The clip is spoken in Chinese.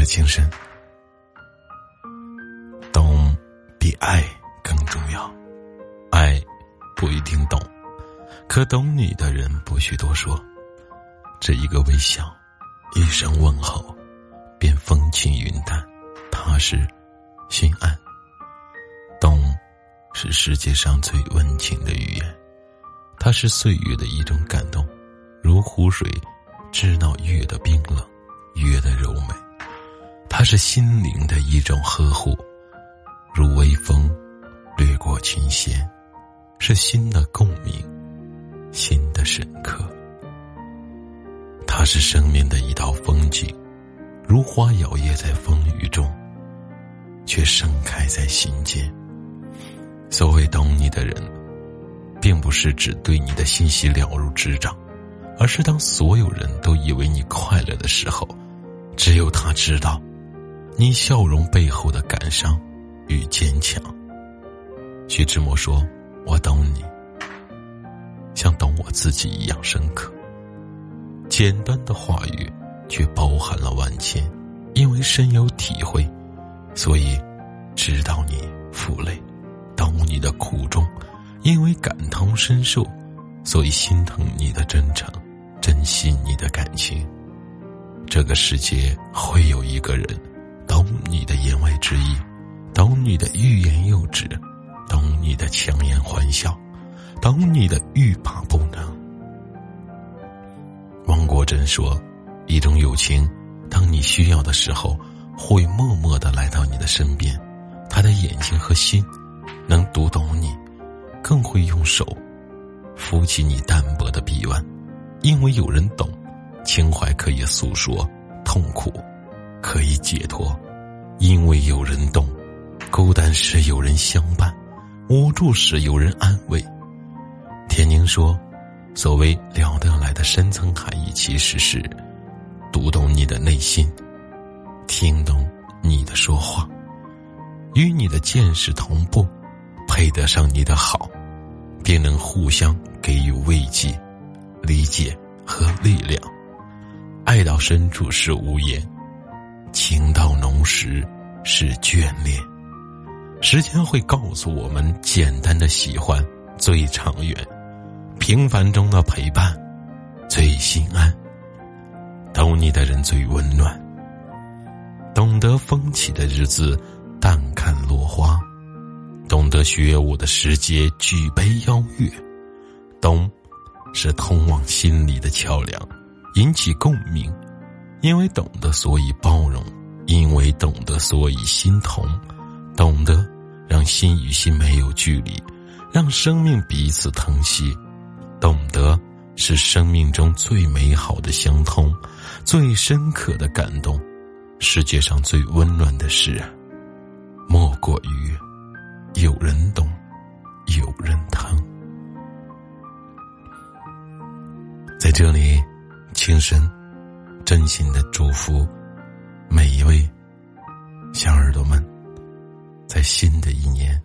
是情深，懂比爱更重要。爱不一定懂，可懂你的人不需多说。这一个微笑，一声问候，便风轻云淡，踏实心安。懂，是世界上最温情的语言，它是岁月的一种感动，如湖水，知道月的冰冷，月的柔美。它是心灵的一种呵护，如微风，掠过琴弦，是心的共鸣，心的深刻。它是生命的一道风景，如花摇曳在风雨中，却盛开在心间。所谓懂你的人，并不是只对你的信息了如指掌，而是当所有人都以为你快乐的时候，只有他知道。你笑容背后的感伤与坚强。徐志摩说：“我懂你，像懂我自己一样深刻。”简单的话语，却包含了万千。因为深有体会，所以知道你负累；懂你的苦衷，因为感同身受，所以心疼你的真诚，珍惜你的感情。这个世界会有一个人。懂你的言外之意，懂你的欲言又止，懂你的强颜欢笑，懂你的欲罢不能。王国珍说：“一种友情，当你需要的时候，会默默的来到你的身边，他的眼睛和心能读懂你，更会用手扶起你单薄的臂弯，因为有人懂，情怀可以诉说，痛苦。”可以解脱，因为有人懂；孤单时有人相伴，无助时有人安慰。田宁说：“所谓聊得来的深层含义，其实是读懂你的内心，听懂你的说话，与你的见识同步，配得上你的好，便能互相给予慰藉、理解和力量。爱到深处是无言。”情到浓时是眷恋，时间会告诉我们：简单的喜欢最长远，平凡中的陪伴最心安。懂你的人最温暖，懂得风起的日子淡看落花，懂得学舞的时节举杯邀月，懂是通往心里的桥梁，引起共鸣。因为懂得，所以包容；因为懂得，所以心同；懂得，让心与心没有距离，让生命彼此疼惜；懂得，是生命中最美好的相通，最深刻的感动。世界上最温暖的事，莫过于有人懂，有人疼。在这里，轻声。真心的祝福每一位小耳朵们，在新的一年。